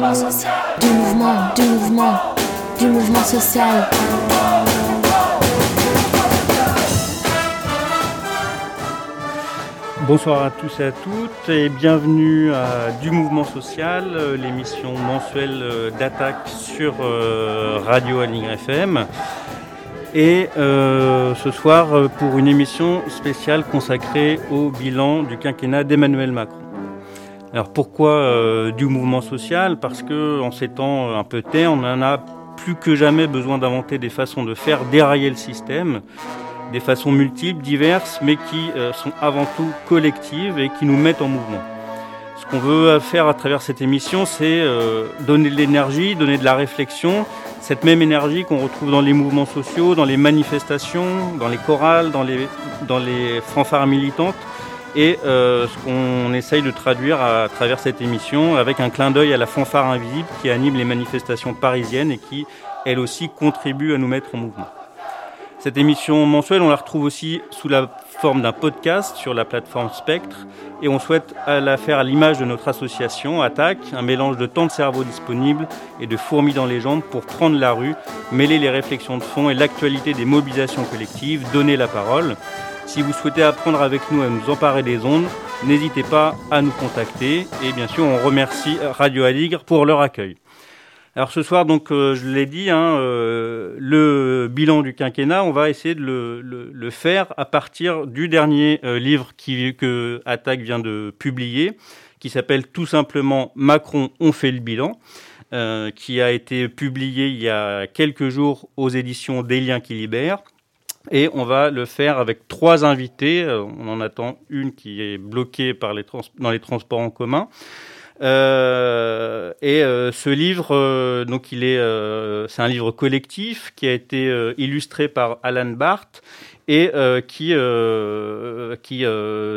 Du mouvement, du mouvement, du mouvement social. Bonsoir à tous et à toutes et bienvenue à Du Mouvement Social, euh, l'émission mensuelle euh, d'attaque sur euh, Radio Aligre FM. Et ce soir pour une émission spéciale consacrée au bilan du quinquennat d'Emmanuel Macron. Alors pourquoi du mouvement social? Parce que en ces temps un peu terres, on en a plus que jamais besoin d'inventer des façons de faire dérailler le système des façons multiples, diverses, mais qui euh, sont avant tout collectives et qui nous mettent en mouvement. Ce qu'on veut faire à travers cette émission, c'est euh, donner de l'énergie, donner de la réflexion, cette même énergie qu'on retrouve dans les mouvements sociaux, dans les manifestations, dans les chorales, dans les, dans les fanfares militantes, et euh, ce qu'on essaye de traduire à travers cette émission avec un clin d'œil à la fanfare invisible qui anime les manifestations parisiennes et qui, elle aussi, contribue à nous mettre en mouvement. Cette émission mensuelle, on la retrouve aussi sous la forme d'un podcast sur la plateforme Spectre et on souhaite la faire à l'image de notre association Attaque, un mélange de temps de cerveau disponible et de fourmis dans les jambes pour prendre la rue, mêler les réflexions de fond et l'actualité des mobilisations collectives, donner la parole. Si vous souhaitez apprendre avec nous à nous emparer des ondes, n'hésitez pas à nous contacter et bien sûr on remercie Radio Aligre pour leur accueil. Alors ce soir, donc, euh, je l'ai dit, hein, euh, le bilan du quinquennat, on va essayer de le, faire à partir du dernier euh, livre que Attaque vient de publier, qui s'appelle tout simplement Macron, on fait le bilan. qui a été publié il y a quelques jours aux éditions Des liens qui libèrent. Et on va le faire avec trois invités. On en attend une qui est bloquée dans les transports en commun. Euh, et euh, ce livre, euh, donc il est, c'est un livre collectif qui a été illustré par Alan Barth et qui qui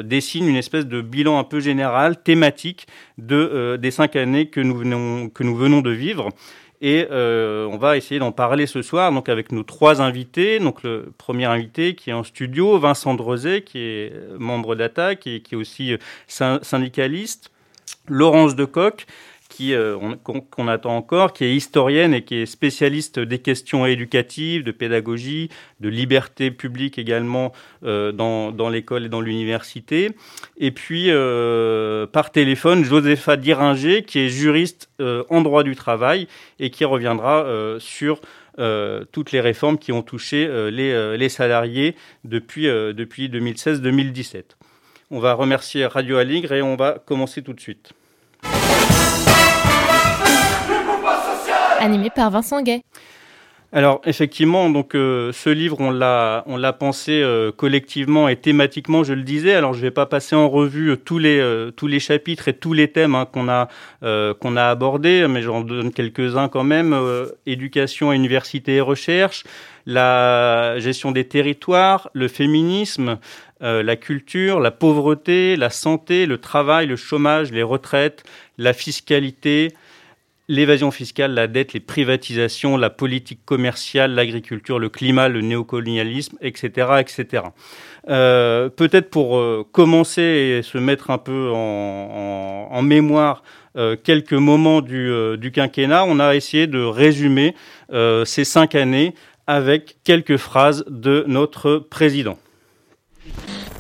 dessine une espèce de bilan un peu général, thématique de des cinq années que nous venons que nous venons de vivre. Et on va essayer d'en parler ce soir, donc avec nos trois invités. Donc le premier invité qui est en studio, Vincent Drozet, qui est membre d'Attaque et qui est aussi syndicaliste. Laurence Decoq, qui euh, qu'on attend encore, qui est historienne et qui est spécialiste des questions éducatives, de pédagogie, de liberté publique également euh, dans, dans l'école et dans l'université. Et puis euh, par téléphone, Josepha Diringer, qui est juriste en droit du travail et qui reviendra sur toutes les réformes qui ont touché les, les, salariés depuis, depuis 2016-2017. On va remercier Radio Aligre et on va commencer tout de suite. Animé par Vincent Gay. Alors effectivement, donc euh, ce livre, on l'a, on l'a pensé euh, collectivement et thématiquement, je le disais. Alors je vais pas passer en revue euh, tous les tous les chapitres et tous les thèmes hein, qu'on a qu'on a abordés, mais j'en donne quelques uns quand même. éducation, université et recherche, la gestion des territoires, le féminisme, la culture, la pauvreté, la santé, le travail, le chômage, les retraites, la fiscalité, l'évasion fiscale, la dette, les privatisations, la politique commerciale, l'agriculture, le climat, le néocolonialisme, etc. etc. Euh, Peut-être pour euh, commencer et se mettre un peu en, mémoire euh, quelques moments du, quinquennat, on a essayé de résumer ces cinq années avec quelques phrases de notre président.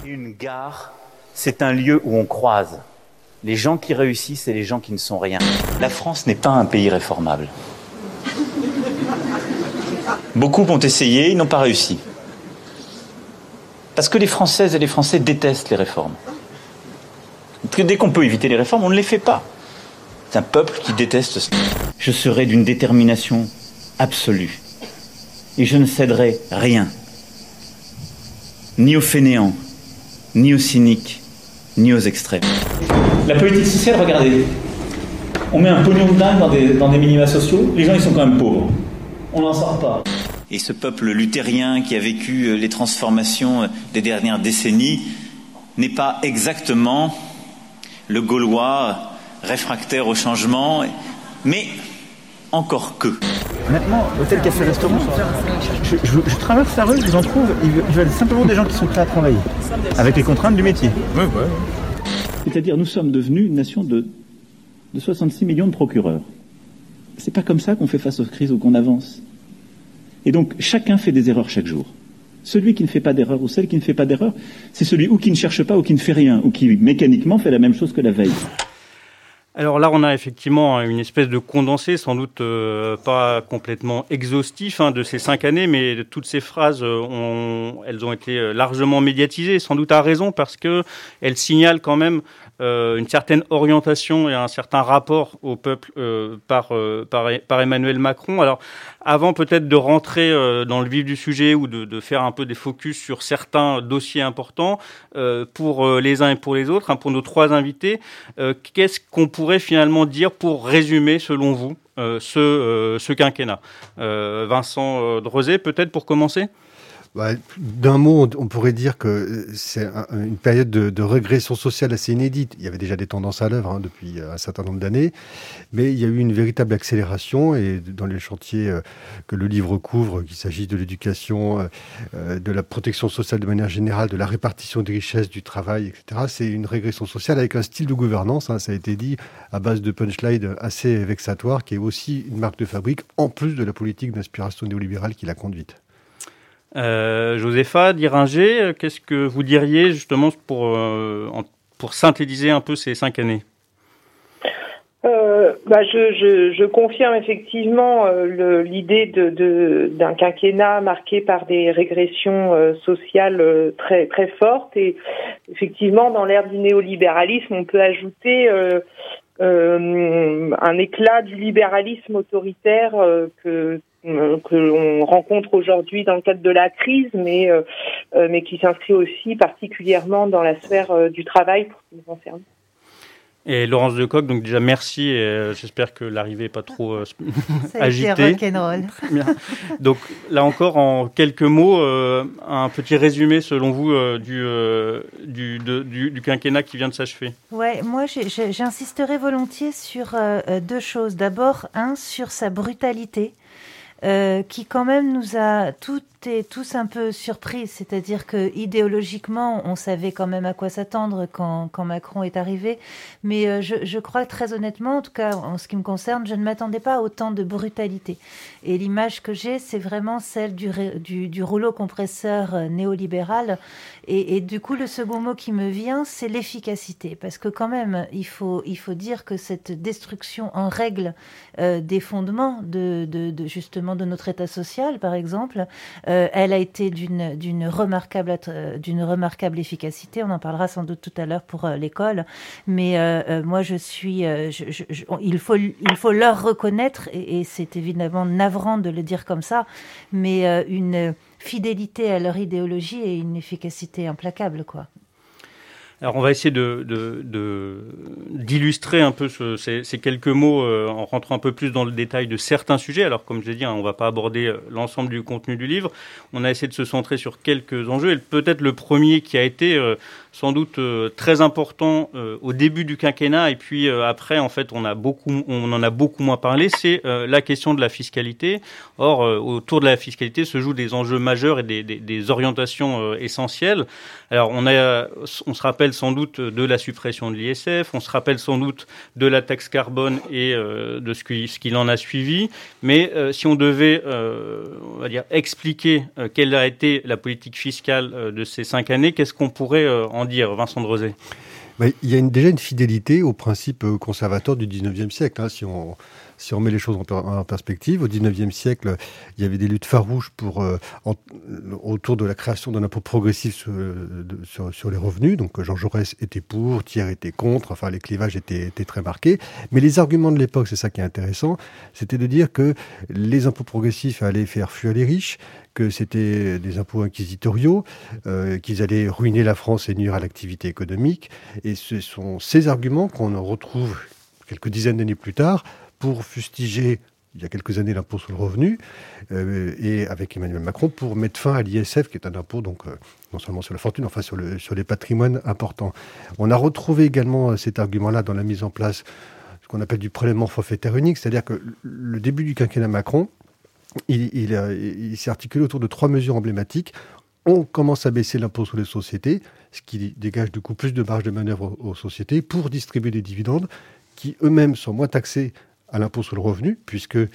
Une gare, c'est un lieu où on croise les gens qui réussissent et les gens qui ne sont rien. La France n'est pas un pays réformable. Beaucoup ont essayé, ils n'ont pas réussi. Parce que les Françaises et les Français détestent les réformes. dès qu'on peut éviter les réformes, on ne les fait pas. C'est un peuple qui déteste cela. Je serai d'une détermination absolue. Et je ne céderai rien. Ni aux fainéants, ni aux cyniques, ni aux extrêmes. La politique sociale, regardez. On met un pognon de dingue dans des, dans des minima sociaux, les gens ils sont quand même pauvres. On n'en sort pas. Et ce peuple luthérien qui a vécu euh, les transformations euh, des dernières décennies n'est pas exactement le Gaulois réfractaire au changement, mais encore que. Maintenant, hôtel, café, restaurant, je, je, traverse la rue, je vous en trouve, ils veulent simplement des gens qui sont prêts à travailler, avec les contraintes du métier. Ouais, ouais. C'est-à-dire, nous sommes devenus une nation de, de 66 millions de procureurs. C'est pas comme ça qu'on fait face aux crises ou qu'on avance. Et donc, chacun fait des erreurs chaque jour. Celui qui ne fait pas d'erreur ou celle qui ne fait pas d'erreur, c'est celui ou qui ne cherche pas ou qui ne fait rien, ou qui mécaniquement fait la même chose que la veille. Alors là, on a effectivement une espèce de condensé, sans doute euh, pas complètement exhaustif hein, de ces cinq années, mais toutes ces phrases, euh, elles ont été euh, largement médiatisées, sans doute à raison, parce que elles signalent quand même euh, une certaine orientation et un certain rapport au peuple euh, par, euh, par, par, Emmanuel Macron. Alors, avant peut-être de rentrer dans le vif du sujet ou de, faire un peu des focus sur certains dossiers importants pour les uns et pour les autres, hein, pour nos trois invités, qu'est-ce qu'on pourrait finalement dire pour résumer, selon vous, ce, quinquennat? Vincent Drozé, peut-être pour commencer? Bah, d'un mot, on pourrait dire que euh, c'est une période de, régression sociale assez inédite. Il y avait déjà des tendances à l'œuvre hein, depuis euh, un certain nombre d'années, mais il y a eu une véritable accélération et dans les chantiers euh, que le livre couvre, qu'il s'agisse de l'éducation, de la protection sociale de manière générale, de la répartition des richesses, du travail, etc. C'est une régression sociale avec un style de gouvernance, hein, ça a été dit, à base de punchline assez vexatoire, qui est aussi une marque de fabrique, en plus de la politique d'inspiration néolibérale qui l'a conduite. Euh, Josépha Diringer, qu'est-ce que vous diriez justement pour, euh, pour synthétiser un peu ces cinq années? Euh, bah je, confirme effectivement euh, l'idée d'un quinquennat marqué par des régressions euh, sociales euh, très très fortes. Et effectivement dans l'ère du néolibéralisme on peut ajouter un éclat du libéralisme autoritaire que euh, que l'on rencontre aujourd'hui dans le cadre de la crise, mais euh, euh, mais qui s'inscrit aussi particulièrement dans la sphère du travail pour ce qui nous concerne. Et Laurence Decoq, donc déjà merci et j'espère que l'arrivée n'est pas trop euh, Ça a agitée. Donc là encore, en quelques mots, un petit résumé selon vous du, du, du, du, quinquennat qui vient de s'achever. Ouais, moi j'insisterai volontiers sur deux choses. D'abord, un, sur sa brutalité. Euh, qui quand même nous a toutes tous un peu surpris. C'est-à-dire que idéologiquement, on savait quand même à quoi s'attendre quand, Macron est arrivé. Mais euh, je, crois très honnêtement, en tout cas en ce qui me concerne, je ne m'attendais pas à autant de brutalité. Et l'image que j'ai, c'est vraiment celle du, rouleau compresseur euh, néolibéral. Et, du coup, le second mot qui me vient, c'est l'efficacité. Parce que quand même, il faut, il faut dire que cette destruction en règle euh, des fondements de, de, de, justement de notre État social, par exemple, euh, elle a été d'une remarquable euh, remarquable efficacité. On en parlera sans doute tout à l'heure pour euh, l'école, mais moi je suis, il faut il faut leur reconnaître et, et c'est évidemment navrant de le dire comme ça, mais une fidélité à leur idéologie et une efficacité implacable, quoi. Alors on va essayer de, d'illustrer un peu ces, quelques mots euh, en rentrant un peu plus dans le détail de certains sujets. Alors comme je l'ai dit, hein, on ne va pas aborder euh, l'ensemble du contenu du livre. On a essayé de se centrer sur quelques enjeux. Et peut-être le premier qui a été euh, sans doute très important au début du quinquennat et puis après en fait on a beaucoup on en a beaucoup moins parlé, c'est la question de la fiscalité. Or autour de la fiscalité se jouent des enjeux majeurs et des, des orientations essentielles. Alors on a on se rappelle sans doute de la suppression de l'ISF, on se rappelle sans doute de la taxe carbone et euh, de ce qu'il en a suivi. Mais euh, si on devait, euh, on va dire, expliquer quelle a été la politique fiscale de ces cinq années, qu'est-ce qu'on pourrait en dire, Vincent Drozé il y a déjà une fidélité au principe conservateur du 19e siècle. Hein, si on, si on met les choses en, perspective, au XIXe siècle, il y avait des luttes farouches pour, euh, autour de la création d'un impôt progressif sur, sur, les revenus. Donc Jean Jaurès était pour, Thiers était contre, enfin les clivages étaient, très marqués. Mais les arguments de l'époque, c'est ça qui est intéressant, c'était de dire que les impôts progressifs allaient faire fuir les riches, que c'était des impôts inquisitoriaux, euh, qu'ils allaient ruiner la France et nuire à l'activité économique. Et ce sont ces arguments qu'on retrouve quelques dizaines d'années plus tard pour fustiger il y a quelques années l'impôt sur le revenu, euh, et avec Emmanuel Macron pour mettre fin à l'ISF, qui est un impôt donc euh, non seulement sur la fortune, enfin sur, le, sur les patrimoines importants. On a retrouvé également euh, cet argument-là dans la mise en place ce qu'on appelle du prélèvement forfaitaire unique, c'est-à-dire que le début du quinquennat Macron, il, il s'est articulé autour de trois mesures emblématiques. On commence à baisser l'impôt sur les sociétés, ce qui dégage du coup plus de marge de manœuvre aux sociétés pour distribuer des dividendes qui eux-mêmes sont moins taxés à l'impôt sur le revenu, puisque euh,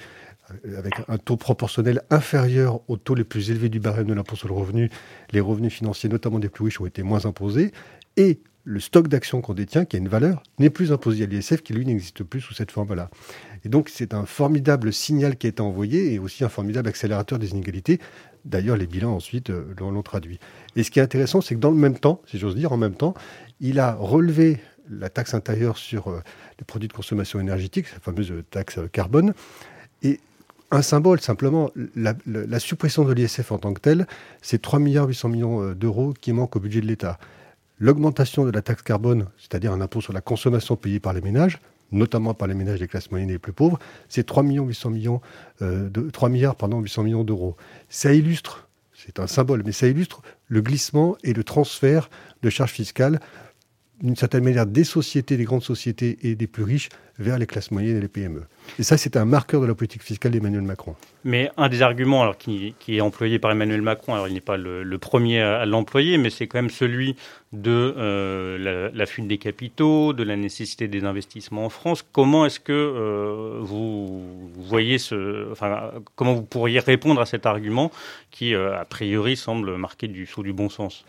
avec un taux proportionnel inférieur au taux les plus élevés du barème de l'impôt sur le revenu, les revenus financiers, notamment des plus riches, ont été moins imposés. Et le stock d'actions qu'on détient, qui a une valeur, n'est plus imposé à l'ISF, qui lui n'existe plus sous cette forme-là. Et donc c'est un formidable signal qui a été envoyé et aussi un formidable accélérateur des inégalités. D'ailleurs, les bilans ensuite euh, l'ont traduit. Et ce qui est intéressant, c'est que dans le même temps, si j'ose dire, en même temps, il a relevé la taxe intérieure sur euh, les produits de consommation énergétique, la fameuse taxe euh, carbone, et un symbole, simplement, la, suppression de l'ISF en tant que telle, c'est 3 milliards 800 millions d'euros qui manquent au budget de l'État. L'augmentation de la taxe carbone, c'est-à-dire un impôt sur la consommation payé par les ménages, notamment par les ménages des classes moyennes et les plus pauvres, c'est 3 800 millions, euh, de, 3 milliards pardon, 800 millions d'euros. Ça illustre, c'est un symbole, mais ça illustre le glissement et le transfert de charges fiscales d'une certaine manière des sociétés, des grandes sociétés et des plus riches vers les classes moyennes et les PME. Et ça, c'est un marqueur de la politique fiscale d'Emmanuel Macron. Mais un des arguments qui, est employé par Emmanuel Macron, alors il n'est pas le, premier à, l'employer, mais c'est quand même celui de euh, la, fuite des capitaux, de la nécessité des investissements en France. Comment est-ce que euh, vous, voyez ce, enfin, comment vous pourriez répondre à cet argument qui, euh, a priori, semble marquer du sous du bon sens?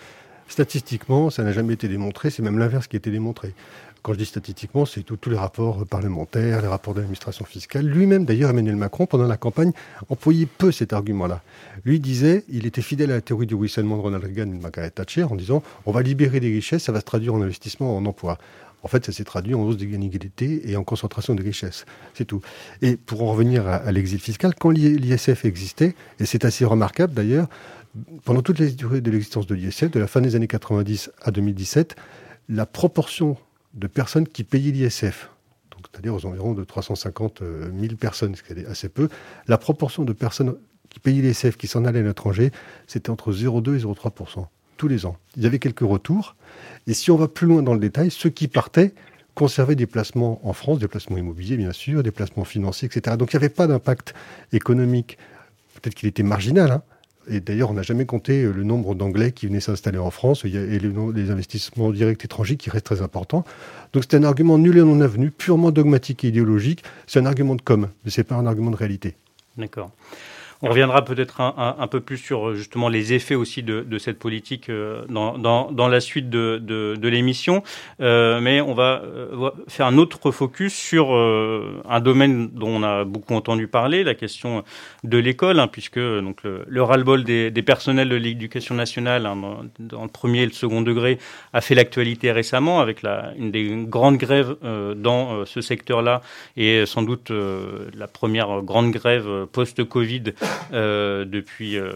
Statistiquement, ça n'a jamais été démontré, c'est même l'inverse qui a été démontré. Quand je dis statistiquement, c'est tous les rapports parlementaires, les rapports d'administration fiscale. Lui-même, d'ailleurs, Emmanuel Macron, pendant la campagne, employait peu cet argument-là. Lui disait, il était fidèle à la théorie du ruissellement de Ronald Reagan et de Margaret Thatcher en disant, on va libérer des richesses, ça va se traduire en investissement, en emploi. En fait, ça s'est traduit en hausse des inégalités et en concentration des richesses. C'est tout. Et pour en revenir à l'exil fiscal, quand l'ISF existait, et c'est assez remarquable d'ailleurs, pendant toute la durée de l'existence de l'ISF, de la fin des années 90 à 2017, la proportion de personnes qui payaient l'ISF, c'est-à-dire aux environs de 350 000 personnes, ce qui est assez peu, la proportion de personnes qui payaient l'ISF qui s'en allaient à l'étranger, c'était entre 0,2 et 0,3% tous les ans. Il y avait quelques retours. Et si on va plus loin dans le détail, ceux qui partaient conservaient des placements en France, des placements immobiliers bien sûr, des placements financiers, etc. Donc il n'y avait pas d'impact économique. Peut-être qu'il était marginal, hein, et d'ailleurs, on n'a jamais compté euh, le nombre d'Anglais qui venaient s'installer en France et les investissements directs étrangers qui restent très importants. Donc c'est un argument nul et non avenu, purement dogmatique et idéologique. C'est un argument de com, mais ce n'est pas un argument de réalité. D'accord. On reviendra peut-être un, peu plus sur euh, justement les effets aussi de, cette politique euh, dans, la suite de, l'émission, euh, mais on va faire un autre focus sur un domaine dont on a beaucoup entendu parler, la question de l'école, hein, puisque donc le, ras-le-bol des, personnels de l'éducation nationale hein, dans, le premier et le second degré a fait l'actualité récemment avec la, une des grandes grèves dans ce secteur-là et sans doute la première grande grève post-Covid euh, depuis, euh,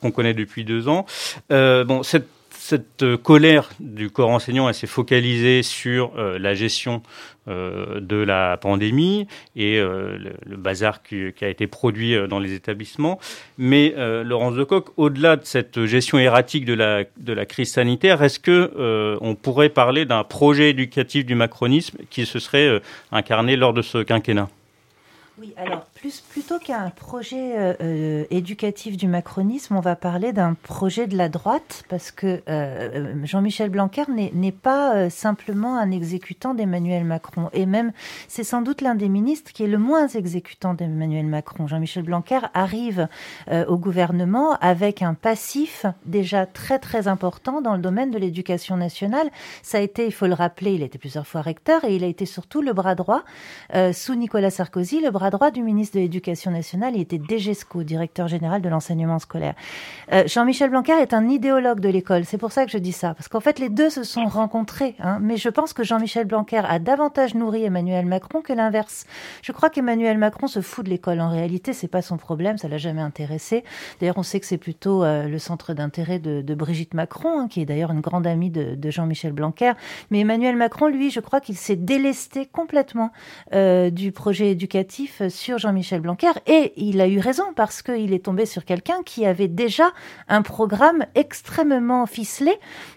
qu'on connaît depuis deux ans. Euh, bon, cette colère du corps enseignant s'est focalisée sur la gestion de la pandémie et le, bazar qui, a été produit dans les établissements. Mais Laurence Decoq, au-delà de cette gestion erratique de la, de la crise sanitaire, est-ce que on pourrait parler d'un projet éducatif du macronisme qui se serait incarné lors de ce quinquennat? Oui, alors plus, plutôt qu'un projet euh, euh, éducatif du macronisme, on va parler d'un projet de la droite, parce que euh, Jean-Michel Blanquer n'est pas simplement un exécutant d'Emmanuel Macron, et même c'est sans doute l'un des ministres qui est le moins exécutant d'Emmanuel Macron. Jean-Michel Blanquer arrive au gouvernement avec un passif déjà très très important dans le domaine de l'éducation nationale. Ça a été, il faut le rappeler, il a été plusieurs fois recteur, et il a été surtout le bras droit sous Nicolas Sarkozy, le bras à droite du ministre de l'Éducation nationale. Il était DGESCO, directeur général de l'enseignement scolaire. Euh, Jean-Michel Blanquer est un idéologue de l'école. C'est pour ça que je dis ça. Parce qu'en fait, les deux se sont rencontrés. Hein. Mais je pense que Jean-Michel Blanquer a davantage nourri Emmanuel Macron que l'inverse. Je crois qu'Emmanuel Macron se fout de l'école. En réalité, c'est pas son problème. Ça l'a jamais intéressé. D'ailleurs, on sait que c'est plutôt euh, le centre d'intérêt de, Brigitte Macron, hein, qui est d'ailleurs une grande amie de, Jean-Michel Blanquer. Mais Emmanuel Macron, lui, je crois qu'il s'est délesté complètement euh, du projet éducatif sur Jean-Michel Jean-Michel Blanquer et il a eu raison parce qu'il est tombé sur quelqu'un qui avait déjà un programme extrêmement ficelé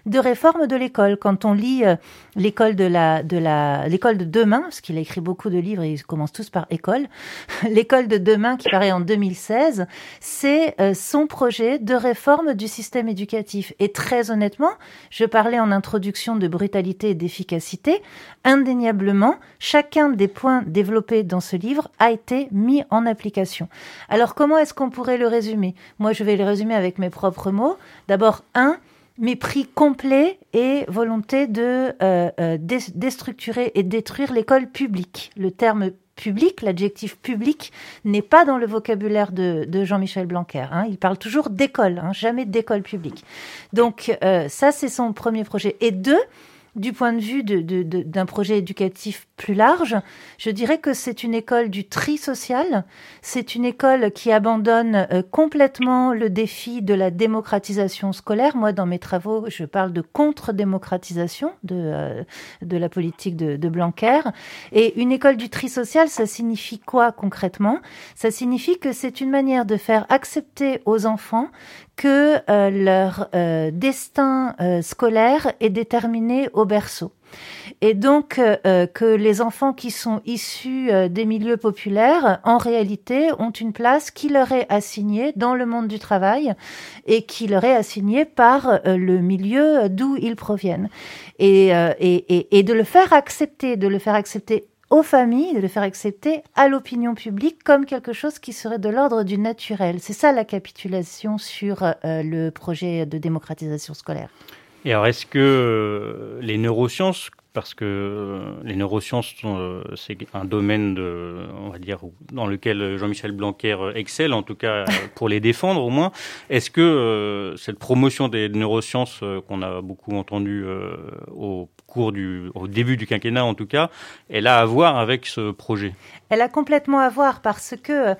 de réforme de l'école. Quand on lit euh, l'école de la de la l'école de demain, parce qu'il a écrit beaucoup de livres et ils commencent tous par école, l'école de demain qui paraît en 2016, c'est euh, son projet de réforme du système éducatif. Et très honnêtement, je parlais en introduction de brutalité et d'efficacité, indéniablement, chacun des points développés dans ce livre a été mis en application. Alors comment est-ce qu'on pourrait le résumer? Moi, je vais le résumer avec mes propres mots. D'abord, un, mépris complet et volonté de euh, euh, déstructurer et détruire l'école publique. Le terme public, l'adjectif public, n'est pas dans le vocabulaire de, Jean-Michel Blanquer. Hein. Il parle toujours d'école, hein, jamais d'école publique. Donc euh, ça, c'est son premier projet. Et deux, du point de vue d'un projet éducatif plus large, je dirais que c'est une école du tri social. C'est une école qui abandonne euh, complètement le défi de la démocratisation scolaire. Moi, dans mes travaux, je parle de contre-démocratisation de, euh, de la politique de, de Blanquer. Et une école du tri social, ça signifie quoi concrètement? Ça signifie que c'est une manière de faire accepter aux enfants que euh, leur euh, destin euh, scolaire est déterminé au berceau. Et donc que les enfants qui sont issus des milieux populaires, en réalité, ont une place qui leur est assignée dans le monde du travail et qui leur est assignée par le milieu d'où ils proviennent. Et, de le faire accepter, de le faire accepter aux familles de le faire accepter à l'opinion publique comme quelque chose qui serait de l'ordre du naturel. C'est ça la capitulation sur euh, le projet de démocratisation scolaire. Et alors, est-ce que euh, les neurosciences parce que euh, les neurosciences, euh, c'est un domaine, de, on va dire, dans lequel Jean-Michel Blanquer excelle, en tout cas pour les défendre au moins. Est-ce que cette promotion des neurosciences qu'on a beaucoup entendu au cours du, au début du quinquennat en tout cas, elle a à voir avec ce projet? Elle a complètement à voir parce que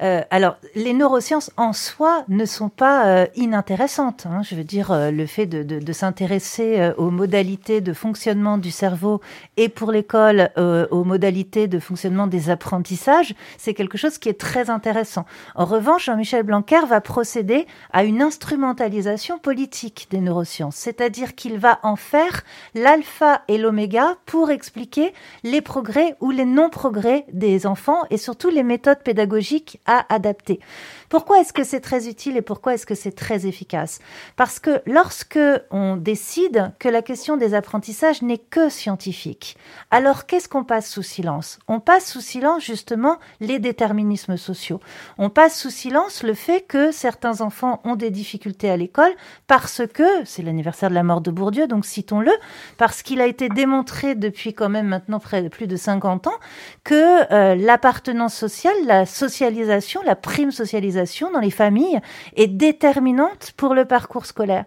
euh, alors, les neurosciences en soi ne sont pas euh, inintéressantes. Hein. Je veux dire, euh, le fait de, de, de s'intéresser aux modalités de fonctionnement du cerveau et pour l'école aux modalités de fonctionnement des apprentissages, c'est quelque chose qui est très intéressant. En revanche, Jean-Michel Blanquer va procéder à une instrumentalisation politique des neurosciences, c'est-à-dire qu'il va en faire l'alpha et l'oméga pour expliquer les progrès ou les non-progrès des enfants et surtout les méthodes pédagogiques adapter. Pourquoi est-ce que c'est très utile et pourquoi est-ce que c'est très efficace? Parce que lorsque on décide que la question des apprentissages n'est que scientifique, alors qu'est-ce qu'on passe sous silence? On passe sous silence justement les déterminismes sociaux. On passe sous silence le fait que certains enfants ont des difficultés à l'école parce que, c'est l'anniversaire de la mort de Bourdieu, donc citons-le, parce qu'il a été démontré depuis quand même maintenant près de plus de 50 ans que euh, l'appartenance sociale, la socialisation, la prime socialisation, dans les familles est déterminante pour le parcours scolaire.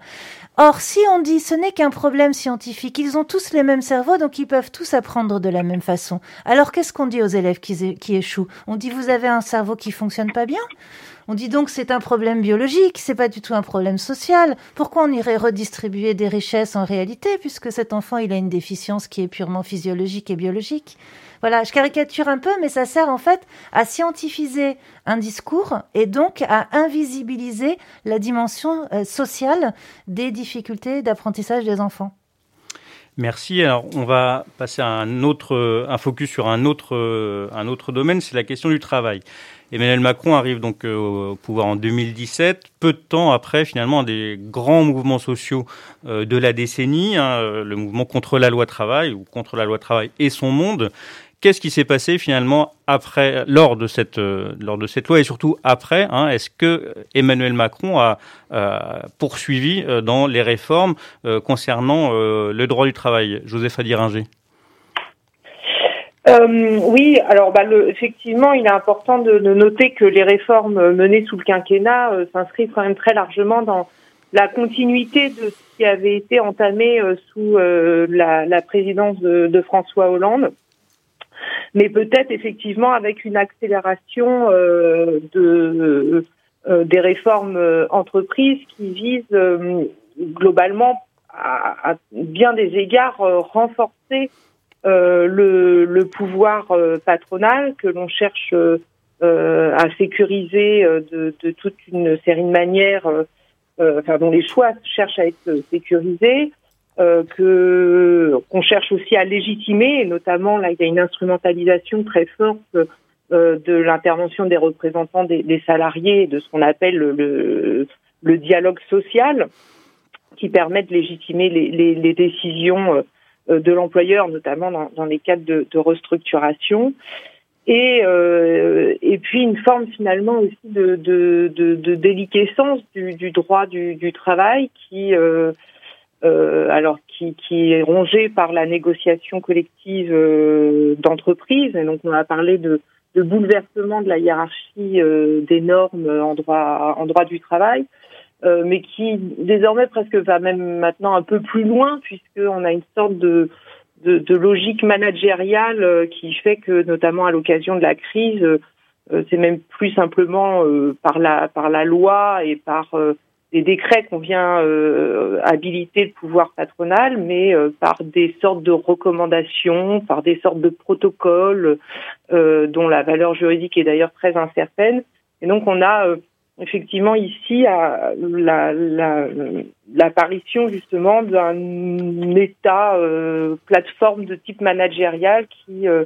Or, si on dit ce n'est qu'un problème scientifique, ils ont tous les mêmes cerveaux, donc ils peuvent tous apprendre de la même façon. Alors qu'est-ce qu'on dit aux élèves qui, qui échouent? On dit vous avez un cerveau qui fonctionne pas bien? On dit donc c'est un problème biologique, c'est pas du tout un problème social. Pourquoi on irait redistribuer des richesses en réalité, puisque cet enfant il a une déficience qui est purement physiologique et biologique? Voilà, je caricature un peu, mais ça sert en fait à scientifiser un discours et donc à invisibiliser la dimension euh, sociale des difficultés d'apprentissage des enfants. Merci. Alors, on va passer à un autre, un focus sur un autre, un autre domaine, c'est la question du travail. Emmanuel Macron arrive donc euh, au pouvoir en 2017, peu de temps après finalement un des grands mouvements sociaux euh, de la décennie, hein, le mouvement contre la loi travail ou contre la loi travail et son monde, Qu'est-ce qui s'est passé finalement après, lors de cette, euh, lors de cette loi et surtout après hein, Est-ce que Emmanuel Macron a poursuivi euh, dans les réformes euh, concernant le droit du travail? Joseph Adiringer. Oui, alors bah, effectivement, il est important de, noter que les réformes menées sous le quinquennat s'inscrivent quand même très largement dans la continuité de ce qui avait été entamé sous la, présidence de, François Hollande mais peut-être effectivement avec une accélération euh, euh, des réformes euh, entreprises qui visent globalement à, bien des égards renforcer le, le, pouvoir patronal que l'on cherche à sécuriser de, de, toute une série de manières, enfin dont les choix cherchent à être sécurisés. Que qu'on cherche aussi à légitimer, et notamment là il y a une instrumentalisation très forte de l'intervention des représentants des, salariés, de ce qu'on appelle le, le, dialogue social, qui permet de légitimer les, les, les décisions euh, de l'employeur, notamment dans, dans, les cadres de, de restructuration. Et, euh, et puis une forme finalement aussi de, de, de, déliquescence du, du, droit du, du travail qui, euh, alors qui, qui, est rongé par la négociation collective euh, d'entreprise. Et donc on a parlé de, de bouleversement de la hiérarchie euh, des normes en droit, en droit du travail. Euh, mais qui désormais presque va même maintenant un peu plus loin puisqu'on a une sorte de, de, de logique managériale euh, qui fait que notamment à l'occasion de la crise, euh, c'est même plus simplement par la par la loi et par des décrets qu'on vient habiliter le pouvoir patronal, mais par des sortes de recommandations, par des sortes de protocoles dont la valeur juridique est d'ailleurs très incertaine. Et donc on a effectivement ici l'apparition justement d'un état euh, plateforme de type managérial euh,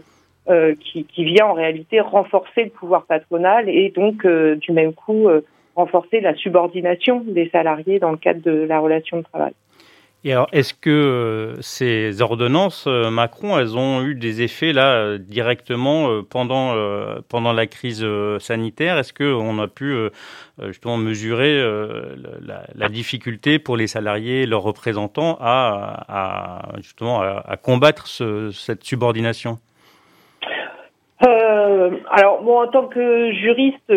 euh, qui, qui vient en réalité renforcer le pouvoir patronal et donc du même coup renforcer la subordination des salariés dans le cadre de la relation de travail. Et alors, est-ce que euh, ces ordonnances euh, Macron, elles ont eu des effets là euh, directement pendant pendant la crise sanitaire? Est-ce que on a pu justement mesurer la, difficulté pour les salariés, leurs représentants, à, justement à, combattre ce, cette subordination? Euh, alors, moi, en tant que juriste,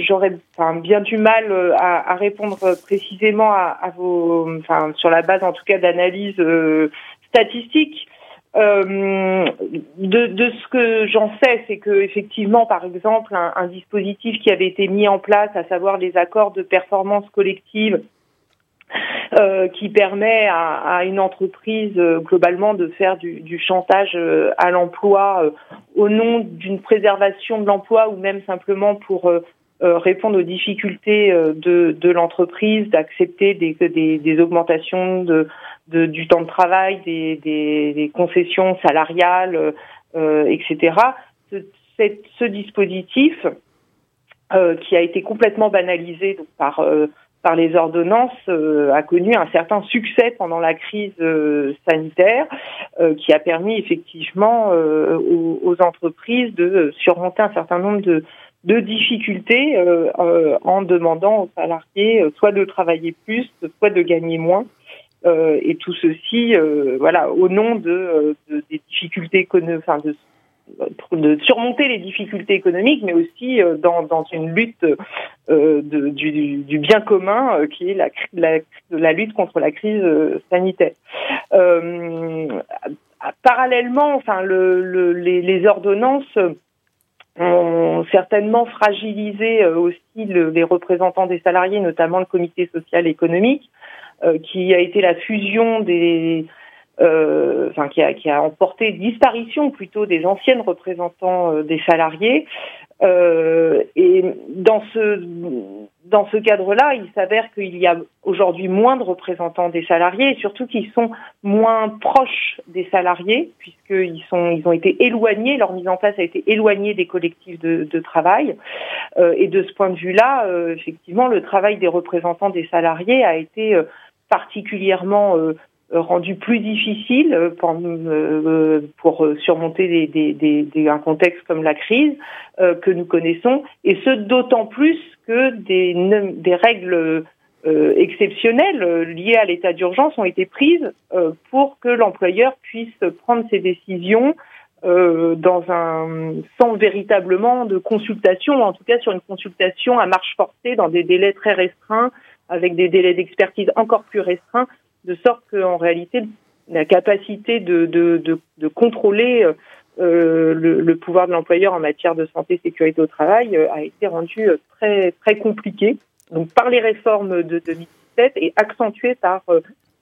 j'aurais je, enfin, bien du mal euh, à, à répondre précisément à, vos, enfin, sur la base, en tout cas, d'analyses euh, statistiques. Euh, de, de, ce que j'en sais, c'est que effectivement, par exemple, un, un, dispositif qui avait été mis en place, à savoir les accords de performance collective, euh, qui permet à, une entreprise euh, globalement de faire du, chantage euh, à l'emploi au nom d'une préservation de l'emploi ou même simplement pour répondre aux difficultés de, l'entreprise, d'accepter des, augmentations de, du temps de travail, des, concessions salariales, etc. Ce, dispositif qui a été complètement banalisé par par les ordonnances euh, a connu un certain succès pendant la crise euh, sanitaire euh, qui a permis effectivement aux, aux, entreprises de surmonter un certain nombre de, de difficultés en demandant aux salariés soit de travailler plus, soit de gagner moins. et tout ceci, voilà, au nom de, de des difficultés enfin de de surmonter les difficultés économiques, mais aussi euh, dans, une lutte euh, du, bien commun euh, qui est la, lutte contre la crise sanitaire. Parallèlement, enfin, le, le, les, ordonnances ont certainement fragilisé aussi le, les représentants des salariés, notamment le comité social économique, qui a été la fusion des euh, enfin qui a, qui a emporté disparition plutôt des anciennes représentants euh, des salariés. Euh, et dans ce dans ce cadre-là, il s'avère qu'il y a aujourd'hui moins de représentants des salariés et surtout qu'ils sont moins proches des salariés puisqu'ils sont ils ont été éloignés, leur mise en place a été éloignée des collectifs de, de travail. Euh, et de ce point de vue-là, euh, effectivement, le travail des représentants des salariés a été particulièrement euh, rendu plus difficile euh, pour, euh, pour surmonter des, des, des, des, un contexte comme la crise que nous connaissons, et ce d'autant plus que des, des règles exceptionnelles liées à l'état d'urgence ont été prises pour que l'employeur puisse prendre ses décisions dans un sans véritablement de consultation, en tout cas sur une consultation à marche forcée dans des délais très restreints, avec des délais d'expertise encore plus restreints, de sorte qu'en réalité, la capacité de, de, de, de contrôler euh, le, pouvoir de l'employeur en matière de santé sécurité au travail euh, a été rendue euh, très, très compliquée donc, par les réformes de 2017 et accentuée par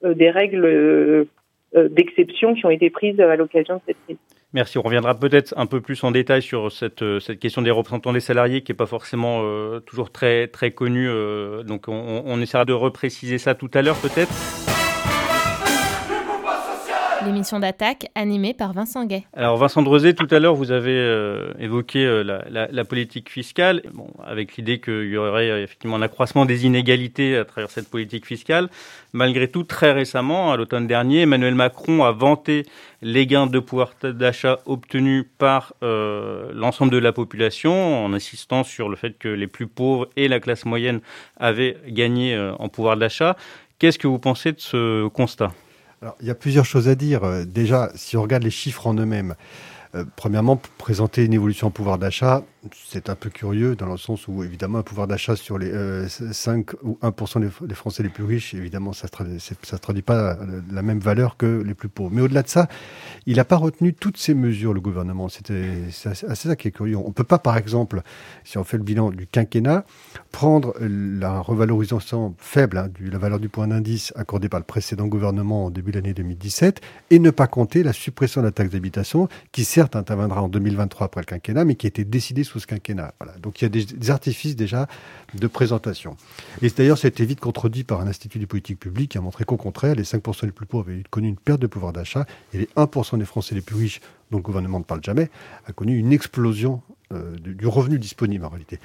des règles d'exception qui ont été prises à l'occasion de cette crise. Merci. On reviendra peut-être un peu plus en détail sur cette, cette question des représentants des salariés qui n'est pas forcément toujours très, très connue. Donc on, on essaiera de repréciser ça tout à l'heure peut-être l'émission d'attaque animée par Vincent Gay. Alors Vincent Drezé, tout à l'heure, vous avez euh, évoqué euh, la, politique fiscale, avec l'idée qu'il y aurait euh, effectivement un accroissement des inégalités à travers cette politique fiscale. Malgré tout, très récemment, à l'automne dernier, Emmanuel Macron a vanté les gains de pouvoir d'achat obtenus par l'ensemble de la population, en insistant sur le fait que les plus pauvres et la classe moyenne avaient gagné en pouvoir d'achat. Qu'est-ce que vous pensez de ce constat? Alors, il y a plusieurs choses à dire. Euh, déjà, si on regarde les chiffres en eux-mêmes, euh, premièrement, présenter une évolution en pouvoir d'achat, c'est un peu curieux dans le sens où, évidemment, un pouvoir d'achat sur les 5 euh, ou 1% des, Français les plus riches, évidemment, ça ne se, traduit pas la même valeur que les plus pauvres. Mais au-delà de ça, il n'a pas retenu toutes ces mesures, le gouvernement. Assez ça qui est curieux. On ne peut pas, par exemple, si on fait le bilan du quinquennat, prendre la revalorisation faible hein, de la valeur du point d'indice accordée par le précédent gouvernement en début de l'année 2017 et ne pas compter la suppression de la taxe d'habitation qui, certes, interviendra en 2023 après le quinquennat, mais qui a été décidée sous ce quinquennat. Donc il y a des, artifices déjà de présentation. Et d'ailleurs, ça a été vite contredit par un institut de politique publique qui a montré qu'au contraire, les 5% les plus pauvres avaient connu une perte de pouvoir d'achat et les 1% des Français les plus riches, dont le gouvernement ne parle jamais, a connu une explosion euh, du, revenu disponible en réalité.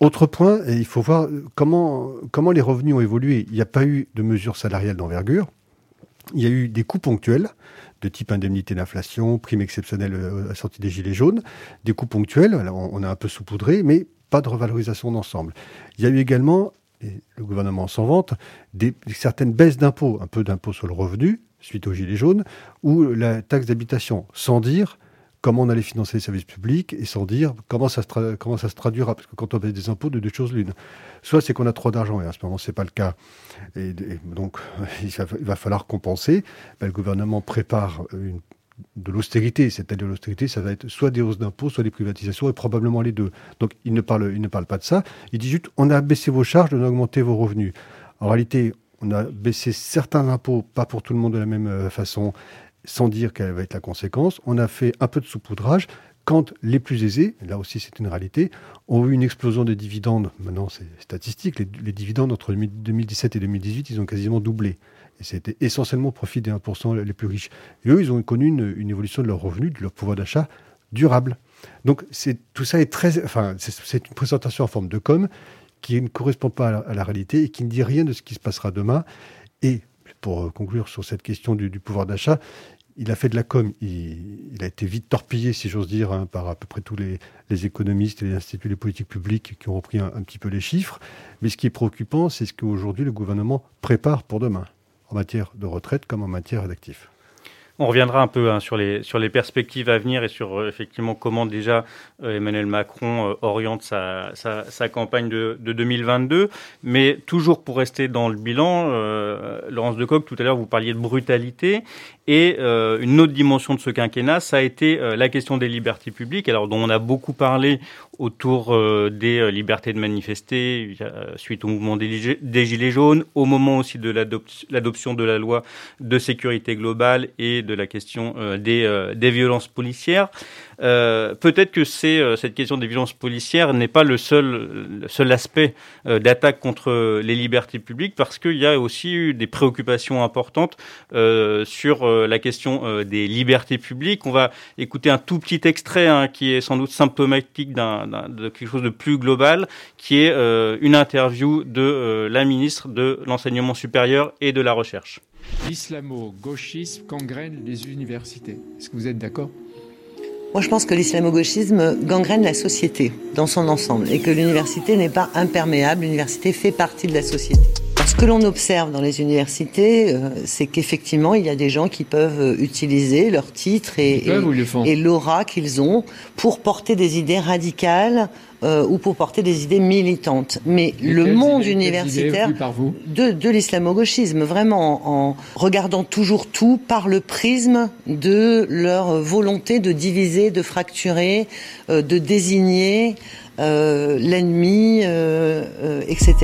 Autre point, il faut voir comment, comment les revenus ont évolué. Il n'y a pas eu de mesures salariales d'envergure. Il y a eu des coûts ponctuels de type indemnité d'inflation, prime exceptionnelle euh, à sortie des gilets jaunes, des coûts ponctuels, on a un peu saupoudré, mais pas de revalorisation d'ensemble. Il y a eu également, et le gouvernement s'en vante, des, certaines baisses d'impôts, un peu d'impôts sur le revenu, suite aux gilets jaunes, ou la taxe d'habitation, sans dire comment on allait financer les services publics et sans dire comment ça se, comment ça se traduira. Parce que quand on paye des impôts, de deux choses l'une. Soit c'est qu'on a trop d'argent, et à ce moment, ce n'est pas le cas. Et, donc, il va, falloir compenser. Ben, le gouvernement prépare de l'austérité. C'est-à-dire l'austérité, ça va être soit des hausses d'impôts, soit des privatisations, et probablement les deux. Donc, il ne parle, il ne parle pas de ça. Il dit juste, on a baissé vos charges, on a augmenté vos revenus. En réalité, on a baissé certains impôts, pas pour tout le monde de la même euh, façon, sans dire quelle va être la conséquence. On a fait un peu de saupoudrage quand les plus aisés, là aussi c'est une réalité, ont eu une explosion des dividendes. Maintenant, c'est statistique. Les, dividendes entre 2017 et 2018, ils ont quasiment doublé. Et c'était essentiellement au profit des 1% les plus riches. Et eux, ils ont connu une, évolution de leurs revenus, de leur pouvoir d'achat durable. Donc tout ça est très... Enfin, c'est une présentation en forme de com qui ne correspond pas à la, réalité et qui ne dit rien de ce qui se passera demain. Et pour conclure sur cette question du pouvoir d'achat, il a fait de la com, il, a été vite torpillé, si j'ose dire, hein, par à peu près tous les, économistes et les instituts de politique publique qui ont repris un, petit peu les chiffres. Mais ce qui est préoccupant, c'est ce qu'aujourd'hui le gouvernement prépare pour demain, en matière de retraite comme en matière d'actifs. On reviendra un peu hein, sur, les, sur les perspectives à venir et sur euh, effectivement comment déjà euh, Emmanuel Macron euh, oriente sa, sa, campagne de, de, 2022. Mais toujours pour rester dans le bilan, Laurence Decoq, tout à l'heure vous parliez de brutalité et une autre dimension de ce quinquennat, ça a été la question des libertés publiques, alors dont on a beaucoup parlé autour des libertés de manifester suite au mouvement des, des Gilets jaunes, au moment aussi de l'adoption de la loi de sécurité globale et de la question euh, des, euh, des violences policières. Euh, peut-être que cette question des violences policières n'est pas le seul, le seul aspect d'attaque contre les libertés publiques, parce qu'il y a aussi eu des préoccupations importantes sur la question des libertés publiques. On va écouter un tout petit extrait hein, qui est sans doute symptomatique d'un, de quelque chose de plus global, qui est une interview de la ministre de l'enseignement supérieur et de la recherche. L'islamo-gauchisme gangrène les universités. Est-ce que vous êtes d'accord? Moi, je pense que l'islamo-gauchisme gangrène la société dans son ensemble et que l'université n'est pas imperméable. L'université fait partie de la société. Ce que l'on observe dans les universités, euh, c'est qu'effectivement, il y a des gens qui peuvent euh, utiliser leur titre et, et l'aura qu'ils ont pour porter des idées radicales euh, ou pour porter des idées militantes. Mais le monde universitaire de, de l'islamo-gauchisme, vraiment en regardant toujours tout par le prisme de leur volonté de diviser, de fracturer, euh, de désigner euh, l'ennemi, etc.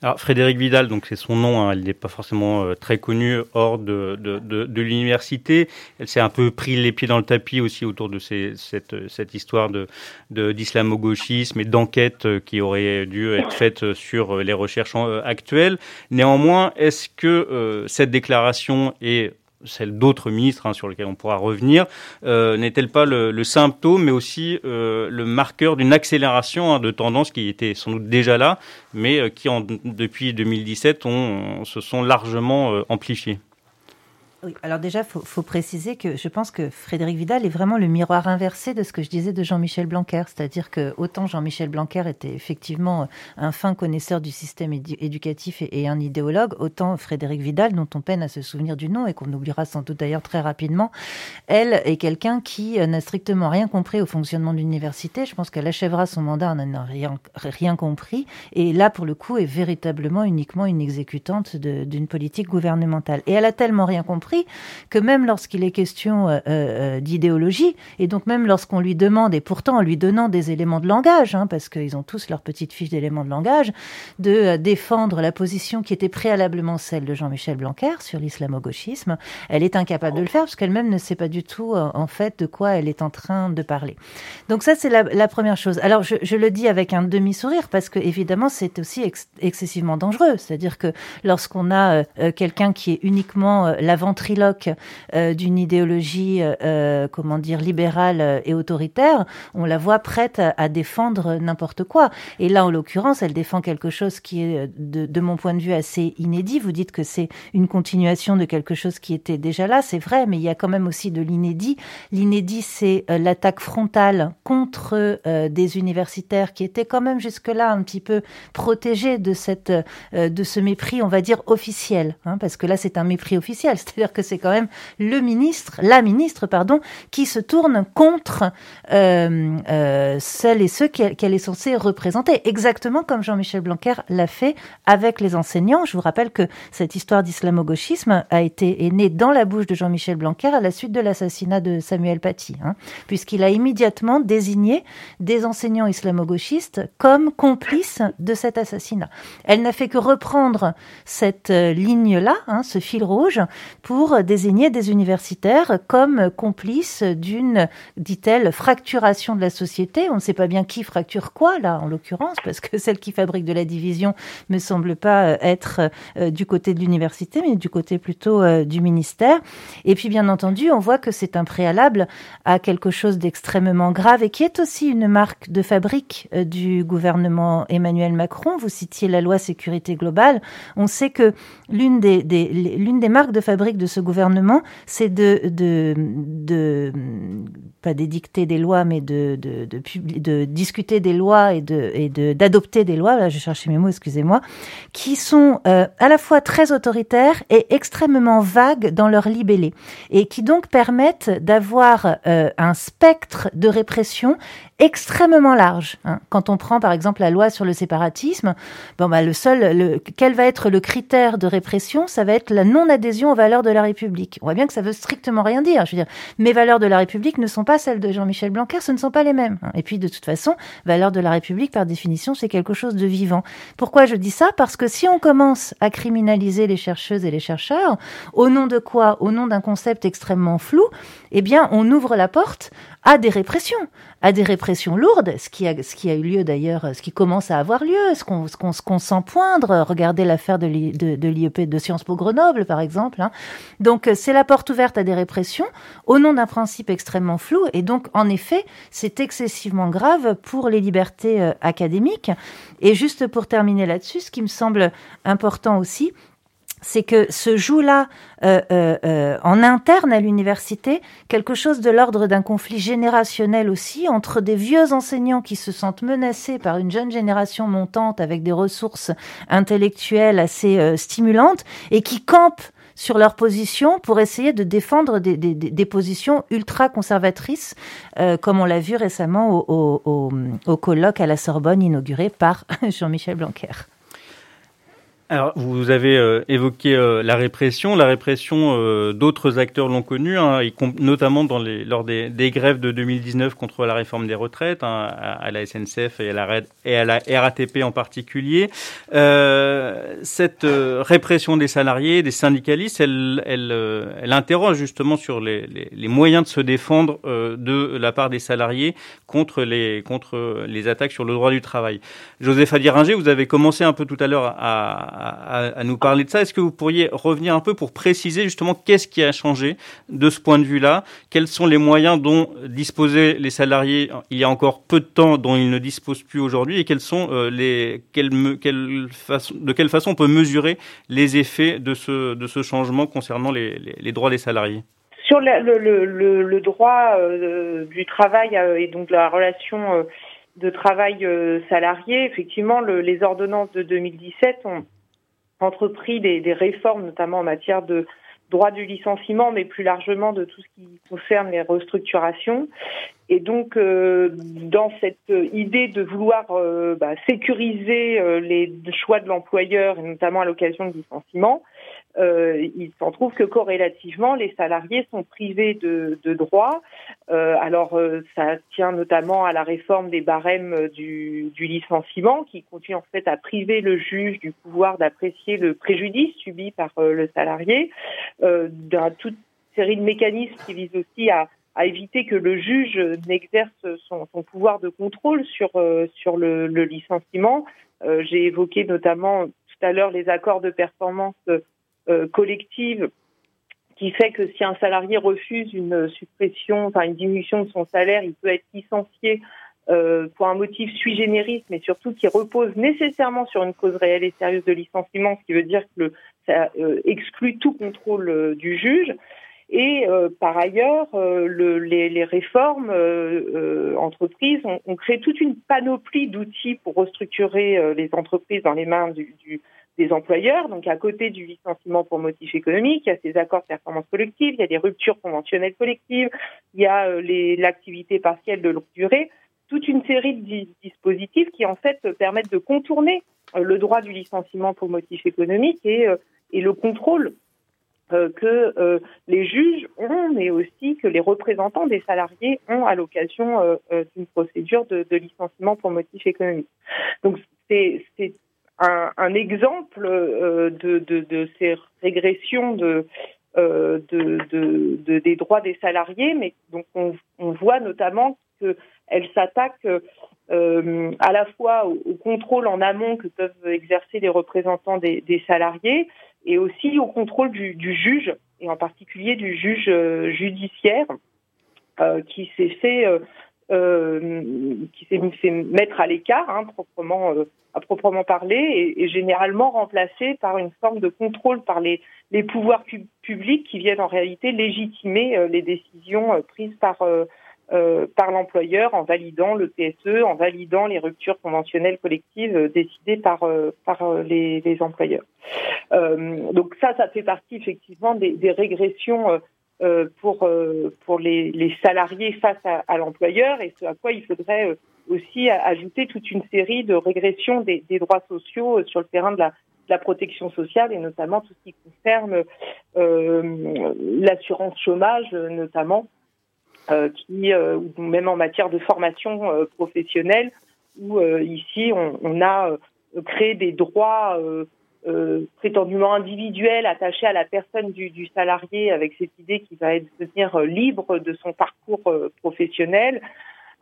Alors, Frédéric Vidal, donc c'est son nom, hein, elle n'est pas forcément euh, très connue hors de, de, de, l'université. Elle s'est un peu pris les pieds dans le tapis aussi autour de cette, cette histoire d'islamo-gauchisme et d'enquête euh, qui aurait dû être faite sur euh, les recherches actuelles. Néanmoins, est-ce que cette déclaration est celle d'autres ministres hein, sur lesquels on pourra revenir, euh, n'est-elle pas le, symptôme, mais aussi euh, le marqueur d'une accélération hein, de tendance qui était sans doute déjà là, mais euh, qui en, depuis 2017 on, se sont largement amplifiées? Alors déjà, il faut, faut, préciser que je pense que Frédéric Vidal est vraiment le miroir inversé de ce que je disais de Jean-Michel Blanquer. C'est-à-dire que autant Jean-Michel Blanquer était effectivement un fin connaisseur du système éducatif et, un idéologue, autant Frédéric Vidal, dont on peine à se souvenir du nom et qu'on oubliera sans doute d'ailleurs très rapidement, elle est quelqu'un qui n'a strictement rien compris au fonctionnement de l'université. Je pense qu'elle achèvera son mandat en n'ayant rien, rien compris. Et là, pour le coup, est véritablement uniquement une exécutante d'une politique gouvernementale. Et elle a tellement rien compris que même lorsqu'il est question euh, euh, d'idéologie, et donc même lorsqu'on lui demande, et pourtant en lui donnant des éléments de langage, hein, parce qu'ils ont tous leur petite fiche d'éléments de langage, de euh, défendre la position qui était préalablement celle de Jean-Michel Blanquer sur l'islamo-gauchisme, elle est incapable de le faire parce qu'elle-même ne sait pas du tout en fait de quoi elle est en train de parler. Donc ça c'est la, première chose. Alors je, le dis avec un demi-sourire parce que évidemment c'est aussi excessivement dangereux. C'est-à-dire que lorsqu'on a quelqu'un qui est uniquement l'avant triloque euh, d'une idéologie, euh, euh, comment dire, libérale et autoritaire, on la voit prête à, défendre n'importe quoi. Et là, en l'occurrence, elle défend quelque chose qui est, de, mon point de vue, assez inédit. Vous dites que c'est une continuation de quelque chose qui était déjà là, c'est vrai, mais il y a quand même aussi de l'inédit. L'inédit, c'est l'attaque frontale contre des universitaires qui étaient quand même jusque-là un petit peu protégés de cette, de ce mépris, on va dire officiel, hein, parce que là, c'est un mépris officiel. C'est-à-dire que c'est quand même le ministre, la ministre, pardon, qui se tourne contre euh, euh, celles et ceux qu'elle est censée représenter, exactement comme Jean-Michel Blanquer l'a fait avec les enseignants. Je vous rappelle que cette histoire d'islamo-gauchisme a été est née dans la bouche de Jean-Michel Blanquer à la suite de l'assassinat de Samuel Paty, hein, puisqu'il a immédiatement désigné des enseignants islamo-gauchistes comme complices de cet assassinat. Elle n'a fait que reprendre cette euh, ligne-là, hein, ce fil rouge, pour désigner des universitaires comme complices d'une, dit-elle, fracturation de la société. On ne sait pas bien qui fracture quoi, là, en l'occurrence, parce que celle qui fabrique de la division me semble pas euh, être euh, du côté de l'université, mais du côté plutôt euh, du ministère. Et puis, bien entendu, on voit que c'est un préalable à quelque chose d'extrêmement grave et qui est aussi une marque de fabrique du gouvernement Emmanuel Macron. Vous citiez la loi sécurité globale. On sait que l'une des, des l'une des marques de fabrique de ce gouvernement, c'est de, de, de, pas d'édicter des lois, mais de, de, de, discuter des lois et de et d'adopter des lois. Là, je cherchais mes mots, excusez-moi, qui sont euh, à la fois très autoritaires et extrêmement vagues dans leur libellé, et qui donc permettent d'avoir euh, un spectre de répression extrêmement large. Hein. Quand on prend par exemple la loi sur le séparatisme, bon bah le seul, le, quel va être le critère de répression? Ça va être la non-adhésion aux valeurs de la République. On voit bien que ça veut strictement rien dire. Je veux dire, mes valeurs de la République ne sont pas celles de Jean-Michel Blanquer, ce ne sont pas les mêmes. Hein. Et puis de toute façon, valeurs de la République par définition, c'est quelque chose de vivant. Pourquoi je dis ça? Parce que si on commence à criminaliser les chercheuses et les chercheurs, au nom de quoi? Au nom d'un concept extrêmement flou, eh bien, on ouvre la porte à des répressions, à des répressions lourdes, ce qui a, eu lieu d'ailleurs, ce qui commence à avoir lieu, ce qu'on qu'on sent poindre. Regardez l'affaire de l'IEP de, Sciences Po Grenoble, par exemple. Hein. Donc, c'est la porte ouverte à des répressions au nom d'un principe extrêmement flou. Et donc, en effet, c'est excessivement grave pour les libertés euh, académiques. Et juste pour terminer là-dessus, ce qui me semble important aussi, c'est que se joue là, euh, euh, euh, en interne à l'université, quelque chose de l'ordre d'un conflit générationnel aussi, entre des vieux enseignants qui se sentent menacés par une jeune génération montante avec des ressources intellectuelles assez stimulantes et qui campent sur leur position pour essayer de défendre des, positions ultra conservatrices, comme on l'a vu récemment au colloque à la Sorbonne inauguré par Jean-Michel Blanquer. Alors, vous avez euh, évoqué euh, la répression. La répression, euh, d'autres acteurs l'ont connue, hein, notamment dans les, lors des, des, grèves de 2019 contre la réforme des retraites, hein, à, la SNCF et à la, RATP en particulier. cette répression des salariés, des syndicalistes, elle, elle, elle interroge justement sur les, les, les, moyens de se défendre de la part des salariés contre les, contre les attaques sur le droit du travail. Joseph Adiringer, vous avez commencé un peu tout à l'heure à, nous parler de ça. Est-ce que vous pourriez revenir un peu pour préciser justement qu'est-ce qui a changé de ce point de vue-là? Quels sont les moyens dont disposaient les salariés il y a encore peu de temps, dont ils ne disposent plus aujourd'hui, et quels sont euh, les quelle, quelle façon, de quelle façon on peut mesurer les effets de ce de ce changement concernant les, les, droits des salariés? Sur le, le, le, le droit euh, du travail euh, et donc la relation de travail salarié, effectivement, les ordonnances de 2017 ont, entrepris des, réformes, notamment en matière de droit du licenciement, mais plus largement de tout ce qui concerne les restructurations. Et donc, euh, dans cette idée de vouloir euh, bah, sécuriser euh, les choix de l'employeur, et notamment à l'occasion de licenciement, euh, il s'en trouve que corrélativement, les salariés sont privés de, droits. Euh, alors, euh, ça tient notamment à la réforme des barèmes du, licenciement, qui continue en fait à priver le juge du pouvoir d'apprécier le préjudice subi par le salarié, d'une toute série de mécanismes qui visent aussi à, éviter que le juge n'exerce son, pouvoir de contrôle sur, le, licenciement. J'ai évoqué notamment tout à l'heure les accords de performance collective qui fait que si un salarié refuse une suppression, enfin une diminution de son salaire, il peut être licencié euh, pour un motif sui generis, mais surtout qui repose nécessairement sur une cause réelle et sérieuse de licenciement, ce qui veut dire que ça euh, exclut tout contrôle euh, du juge. Et euh, par ailleurs, le, les, réformes entreprises ont, créé toute une panoplie d'outils pour restructurer les entreprises dans les mains du des employeurs. Donc, à côté du licenciement pour motif économique, il y a ces accords de performance collective, il y a des ruptures conventionnelles collectives, il y a euh, l'activité partielle de longue durée, toute une série de dispositifs qui, en fait, permettent de contourner euh, le droit du licenciement pour motif économique et, euh, et le contrôle que les juges ont, mais aussi que les représentants des salariés ont à l'occasion d'une procédure de, de, licenciement pour motif économique. Donc, c'est un, exemple euh, de, ces régressions euh, de, de, des droits des salariés, mais donc on, voit notamment qu'elles s'attaquent euh, à la fois au, contrôle en amont que peuvent exercer les représentants des, salariés et aussi au contrôle du, juge, et en particulier du juge judiciaire, qui s'est fait qui s'est mettre à l'écart, hein, proprement, euh, à proprement parler, et, et, généralement remplacé par une forme de contrôle par les, les pouvoirs pub publics qui viennent en réalité légitimer euh, les décisions euh, prises par euh, par l'employeur en validant le PSE, en validant les ruptures conventionnelles collectives décidées par par les, les employeurs. donc ça, ça fait partie effectivement des, des régressions euh, pour euh, pour les, les, salariés face à, à l'employeur et ce à quoi il faudrait euh, aussi ajouter toute une série de régressions des, des droits sociaux sur le terrain de la, de la, protection sociale et notamment tout ce qui concerne euh, l'assurance chômage notamment euh, qui ou même en matière de formation professionnelle où ici on, on, a créé des droits euh, prétendument individuel attaché à la personne du, salarié avec cette idée qu'il va devenir euh, libre de son parcours euh, professionnel,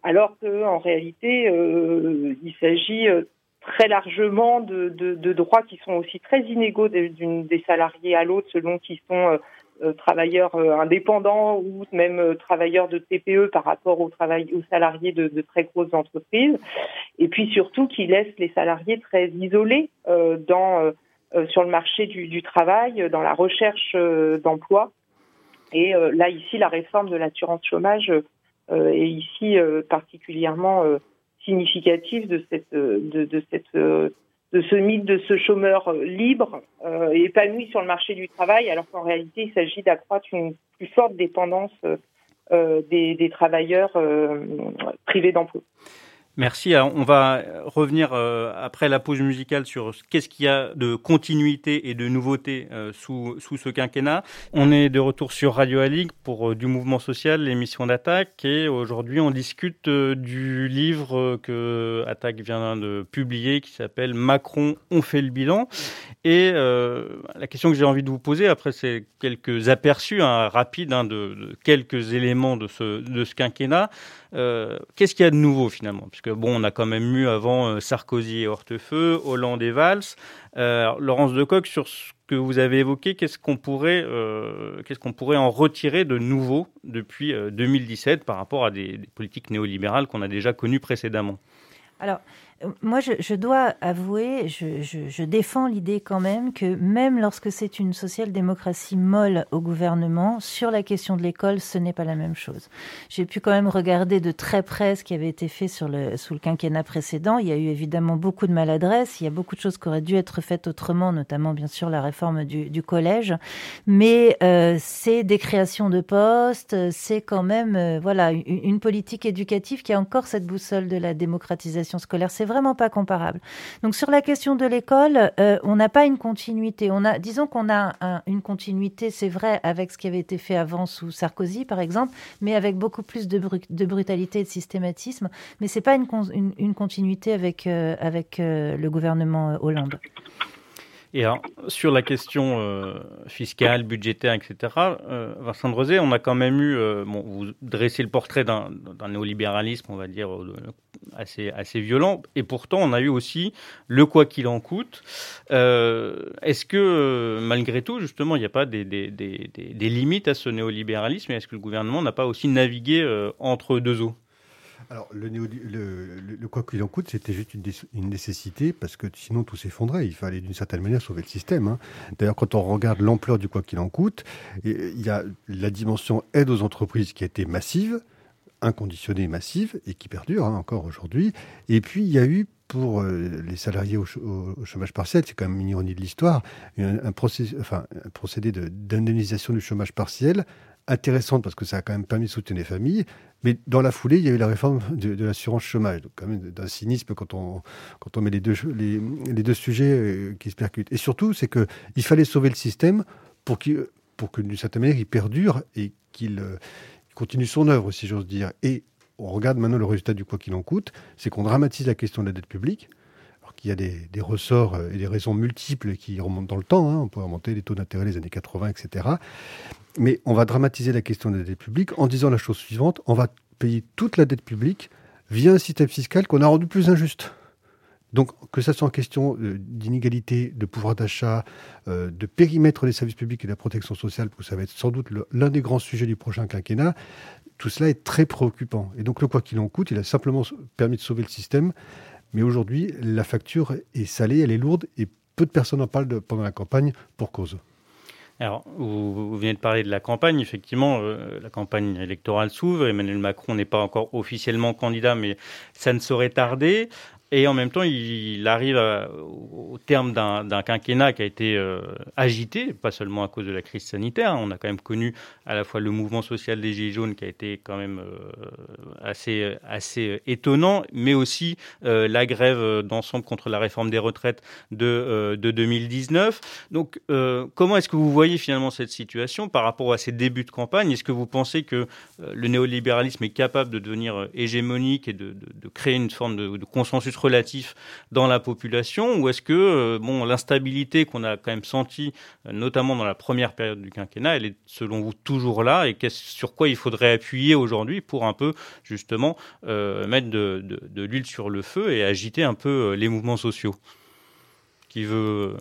alors que en réalité il s'agit très largement de, droits qui sont aussi très inégaux des salariés à l'autre selon qu'ils sont travailleurs indépendants ou même travailleurs de TPE par rapport aux salariés de, très grosses entreprises. Et puis surtout qui laissent les salariés très isolés dans sur le marché du, travail, euh, dans la recherche euh, d'emploi. Et là, ici, la réforme de l'assurance chômage est ici particulièrement significative de cette, de, ce mythe de ce chômeur libre euh, et épanoui sur le marché du travail, alors qu'en réalité, il s'agit d'accroître une plus forte dépendance euh, des, des, travailleurs euh, privés d'emploi. Merci. on va revenir euh, après la pause musicale sur qu'est-ce qu'il y a de continuité et de nouveauté euh, sous, sous ce quinquennat. On est de retour sur Radio Alig pour euh, du mouvement social, l'émission d'Attaque. Et aujourd'hui, on discute du livre que Attaque vient de publier qui s'appelle Macron, on fait le bilan. Et la question que j'ai envie de vous poser, après ces quelques aperçus hein, rapides hein, de, quelques éléments de ce, de quinquennat, euh, qu'est-ce qu'il y a de nouveau finalement? Parce que bon, on a quand même eu avant euh, Sarkozy et Hortefeux, Hollande et Valls. Euh, Laurence Decoq, sur ce que vous avez évoqué, qu'est-ce qu'on pourrait, qu'est-ce qu'on pourrait en retirer de nouveau depuis 2017 par rapport à des, des politiques néolibérales qu'on a déjà connues précédemment? Alors, moi, je, dois avouer, je, défends l'idée quand même que même lorsque c'est une social-démocratie molle au gouvernement, sur la question de l'école, ce n'est pas la même chose. J'ai pu quand même regarder de très près ce qui avait été fait sur le, sous le quinquennat précédent. Il y a eu évidemment beaucoup de maladresses, il y a beaucoup de choses qui auraient dû être faites autrement, notamment bien sûr la réforme du, collège. Mais euh, c'est des créations de postes, c'est quand même euh, voilà une, politique éducative qui a encore cette boussole de la démocratisation scolaire. Vraiment pas comparable. Donc sur la question de l'école, euh, on n'a pas une continuité. On a, disons qu'on a un, une continuité, c'est vrai, avec ce qui avait été fait avant sous Sarkozy, par exemple, mais avec beaucoup plus de, bru de brutalité et de systématisme. Mais c'est pas une, continuité avec euh, avec euh, le gouvernement Hollande. Et alors, sur la question euh, fiscale, budgétaire, etc., euh, Vincent Drezé, on a quand même eu, euh, vous dressez le portrait d'un néolibéralisme, on va dire, assez, violent, et pourtant on a eu aussi le quoi qu'il en coûte. Est-ce que, malgré tout, justement, il n'y a pas des, des, limites à ce néolibéralisme, et est-ce que le gouvernement n'a pas aussi navigué entre deux eaux? Alors, le, néo, quoi qu'il en coûte, c'était juste une, nécessité parce que sinon tout s'effondrait. Il fallait d'une certaine manière sauver le système. Hein. D'ailleurs, quand on regarde l'ampleur du quoi qu'il en coûte, il y a la dimension aide aux entreprises qui a été massive, inconditionnée massive et qui perdure hein, encore aujourd'hui. Et puis, il y a eu pour euh, les salariés au, chômage partiel, c'est quand même une ironie de l'histoire, un, un, enfin, un procédé d'indemnisation du chômage partiel intéressante parce que ça a quand même permis de soutenir les familles. Mais dans la foulée, il y a eu la réforme de, l'assurance chômage. Donc, quand même, d'un cynisme quand on, quand on met les deux, les, deux sujets euh, qui se percutent. Et surtout, c'est qu'il fallait sauver le système pour, qu pour que, d'une certaine manière, il perdure et qu'il euh, continue son œuvre, si j'ose dire. Et on regarde maintenant le résultat du quoi qu'il en coûte, c'est qu'on dramatise la question de la dette publique. Qu'il y a des, ressorts et des raisons multiples qui remontent dans le temps. Hein. On peut remonter les taux d'intérêt des années 80, etc. Mais on va dramatiser la question de la dette publique en disant la chose suivante on va payer toute la dette publique via un système fiscal qu'on a rendu plus injuste. Donc, que ça soit en question euh, d'inégalité, de pouvoir d'achat, euh, de périmètre des services publics et de la protection sociale, ça va être sans doute l'un des grands sujets du prochain quinquennat, tout cela est très préoccupant. Et donc, le quoi qu'il en coûte, il a simplement permis de sauver le système. Mais aujourd'hui, la facture est salée, elle est lourde, et peu de personnes en parlent pendant la campagne pour cause. Alors, vous, vous, venez de parler de la campagne. Effectivement, euh, la campagne électorale s'ouvre. Emmanuel Macron n'est pas encore officiellement candidat, mais ça ne saurait tarder. Et en même temps, il arrive au terme d'un quinquennat qui a été euh, agité, pas seulement à cause de la crise sanitaire. On a quand même connu à la fois le mouvement social des Gilets jaunes qui a été quand même euh, assez, assez étonnant, mais aussi euh, la grève d'ensemble contre la réforme des retraites de, euh, de 2019. Donc, comment est-ce que vous voyez finalement cette situation par rapport à ces débuts de campagne? Est-ce que vous pensez que le néolibéralisme est capable de devenir hégémonique et de, de, créer une forme de consensus relatif dans la population ou est-ce que euh, bon l'instabilité qu'on a quand même senti euh, notamment dans la première période du quinquennat elle est selon vous toujours là et sur quoi il faudrait appuyer aujourd'hui pour un peu justement euh, mettre de, de, de l'huile sur le feu et agiter un peu les mouvements sociaux? Qui veut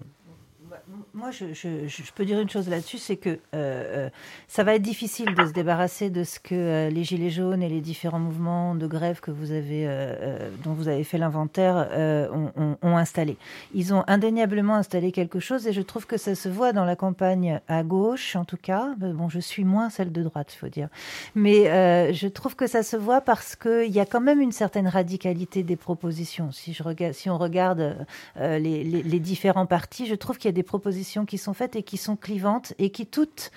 moi, je, peux dire une chose là-dessus, c'est que euh, ça va être difficile de se débarrasser de ce que euh, les gilets jaunes et les différents mouvements de grève que vous avez, euh, dont vous avez fait l'inventaire, euh, ont, installé. Ils ont indéniablement installé quelque chose, et je trouve que ça se voit dans la campagne à gauche, en tout cas. Bon, je suis moins celle de droite, il faut dire, mais euh, je trouve que ça se voit parce qu'il y a quand même une certaine radicalité des propositions. Si on regarde euh, les différents partis, je trouve qu'il y a des propositions qui sont faites et qui sont clivantes et qui toutes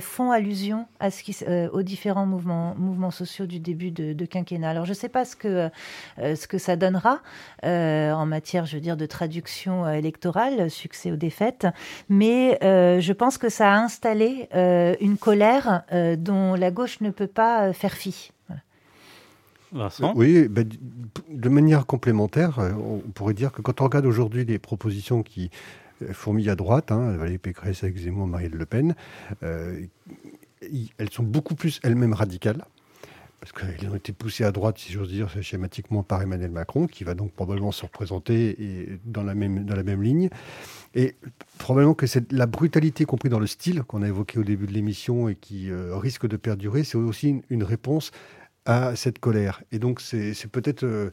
font allusion à ce qui, aux différents mouvements, mouvements sociaux du début de, quinquennat. Alors je ne sais pas ce que, ce que ça donnera en matière, je veux dire, de traduction électorale, succès ou défaite, mais je pense que ça a installé une colère dont la gauche ne peut pas faire fi. Oui, ben, de manière complémentaire, euh, on pourrait dire que quand on regarde aujourd'hui les propositions qui euh, fourmillent à droite, hein, Valérie Pécresse avec Zemmour, Marielle Le Pen, euh, elles sont beaucoup plus elles-mêmes radicales parce qu'elles ont été poussées à droite, si j'ose dire, schématiquement par Emmanuel Macron, qui va donc probablement se représenter et dans, la même, dans la même ligne. Et probablement que la brutalité, compris dans le style qu'on a évoqué au début de l'émission et qui risque de perdurer, c'est aussi une, une, réponse à cette colère. Et donc, c'est peut-être, euh,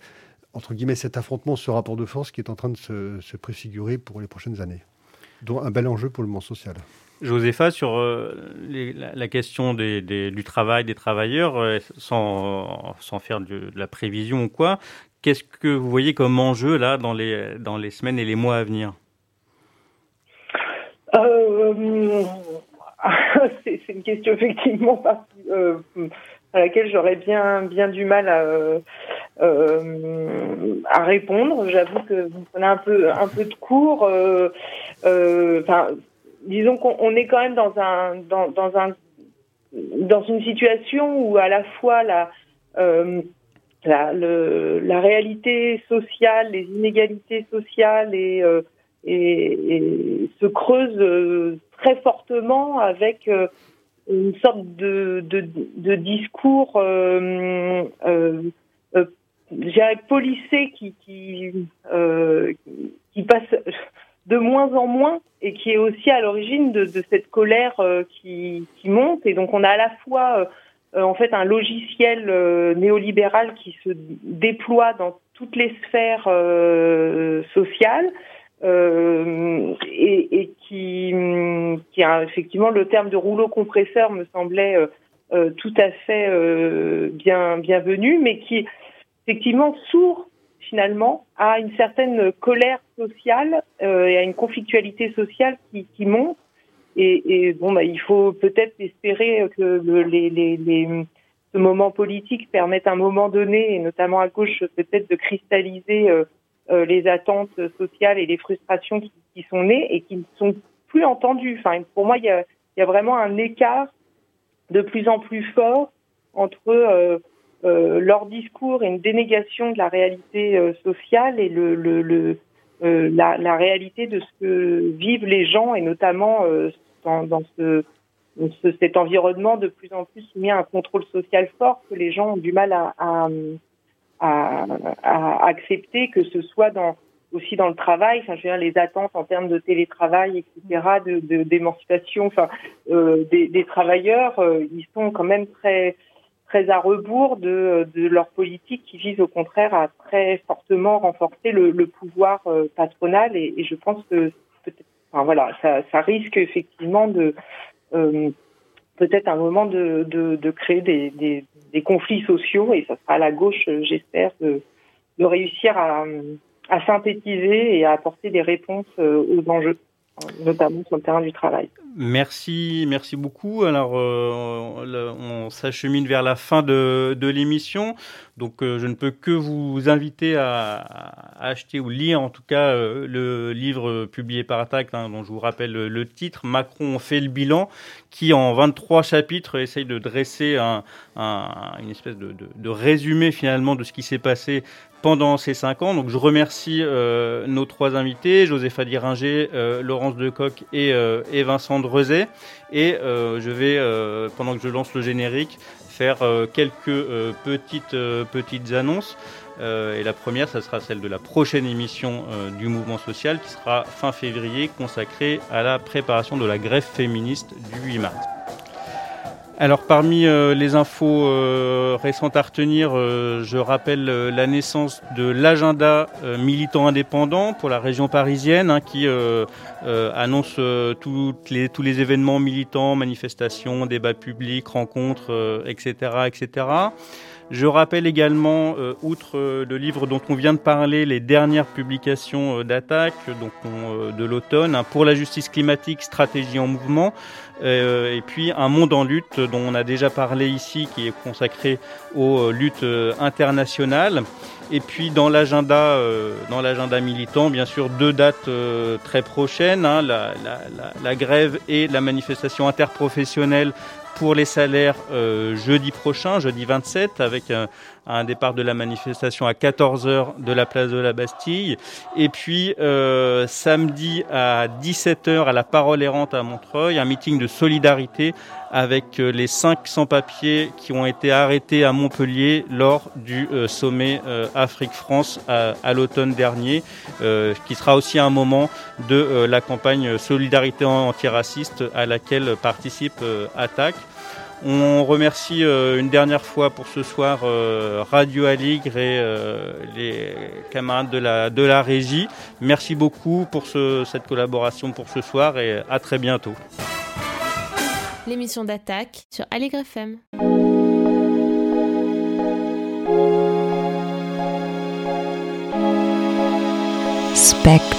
entre guillemets, cet affrontement, ce rapport de force qui est en train de se, préfigurer pour les prochaines années. dont un bel enjeu pour le monde social. Josépha, sur euh, la, question du travail des travailleurs, euh, sans, sans, faire de, la prévision ou quoi, qu'est-ce que vous voyez comme enjeu là dans les, dans les semaines et les mois à venir? C'est une question effectivement pas, à laquelle j'aurais bien bien du mal à, euh, à répondre. J'avoue que vous prenez un peu un peu de cours. Euh, euh, disons qu'on est quand même dans un dans, dans un dans une situation où à la fois la la, la réalité sociale, les inégalités sociales et, et se creusent très fortement avec une sorte de, de, discours, euh, euh, euh, policé qui, qui, euh, qui passe de moins en moins et qui est aussi à l'origine de, cette colère euh, qui, qui, monte. Et donc on a à la fois en fait un logiciel néolibéral qui se déploie dans toutes les sphères sociales euh, et, et, qui, qui a effectivement le terme de rouleau compresseur me semblait euh, euh tout à fait euh, bien bienvenu, mais qui effectivement sourd finalement à une certaine colère sociale euh, et à une conflictualité sociale qui, qui monte. Et, et bon, bah, il faut peut-être espérer que le, les, les, les, ce moment politique permette à un moment donné, et notamment à gauche, peut-être de cristalliser les attentes sociales et les frustrations qui, sont nées et qui ne sont plus entendues. Enfin, pour moi, il y a, vraiment un écart de plus en plus fort entre euh, euh, leur discours et une dénégation de la réalité euh, sociale et euh, la, réalité de ce que vivent les gens et notamment dans, dans ce, ce, cet environnement de plus en plus soumis à un contrôle social fort que les gens ont du mal à, à, à, accepter que ce soit dans aussi dans le travail, enfin, je veux dire, les attentes en termes de télétravail, etc., de d'émancipation, enfin, euh, des, des, travailleurs, euh, ils sont quand même très très à rebours de, de leur politique qui vise au contraire à très fortement renforcer le, le pouvoir euh, patronal et, et, je pense que enfin, voilà, ça, ça risque effectivement de euh, peut-être un moment de, de, créer des, conflits sociaux et ça sera à la gauche, euh, j'espère, de, de réussir à, à synthétiser et à apporter des réponses euh, aux enjeux notamment sur le terrain du travail. Merci, merci beaucoup. Alors, euh, on s'achemine vers la fin de, de l'émission, donc euh, je ne peux que vous inviter à, acheter ou lire en tout cas euh, le livre publié par Attaque, hein, dont je vous rappelle le, titre, Macron fait le bilan, qui en 23 chapitres essaye de dresser un, un, une espèce de, de, résumé finalement de ce qui s'est passé pendant ces cinq ans. Donc je remercie euh, nos trois invités, Josépha Diringer, euh, Laurence Decoq et, euh, et Vincent Drezet. Et je vais, pendant que je lance le générique, faire quelques petites, petites annonces. et la première, ça sera celle de la prochaine émission du mouvement social qui sera fin février consacrée à la préparation de la grève féministe du 8 mars. Alors parmi euh, les infos euh, récentes à retenir, euh, je rappelle la naissance de l'agenda militant indépendant pour la région parisienne hein, qui annonce tous les événements militants, manifestations, débats publics, rencontres, etc., etc. Je rappelle également, euh, outre euh, le livre dont on vient de parler, les dernières publications euh, d'attaque donc de l'automne, hein, pour la justice climatique, stratégie en mouvement, et puis un monde en lutte dont on a déjà parlé ici, qui est consacré aux luttes internationales. Et puis dans l'agenda, dans l'agenda militant, bien sûr, deux dates très prochaines hein, la, grève et la manifestation interprofessionnelle pour les salaires euh, jeudi prochain, jeudi 27, avec un, un, départ de la manifestation à 14h de la place de la Bastille. Et puis euh, samedi à 17h à la Parole errante à Montreuil, un meeting de solidarité avec euh, les 500 papiers qui ont été arrêtés à Montpellier lors du euh, sommet euh, Afrique-France à, à l'automne dernier, qui sera aussi un moment de la campagne Solidarité antiraciste à laquelle participe Attaque. On remercie une dernière fois pour ce soir Radio Aligre et les camarades de la, de la régie. Merci beaucoup pour ce, cette collaboration pour ce soir et à très bientôt l'émission d'attaque sur Allegre FM. Spec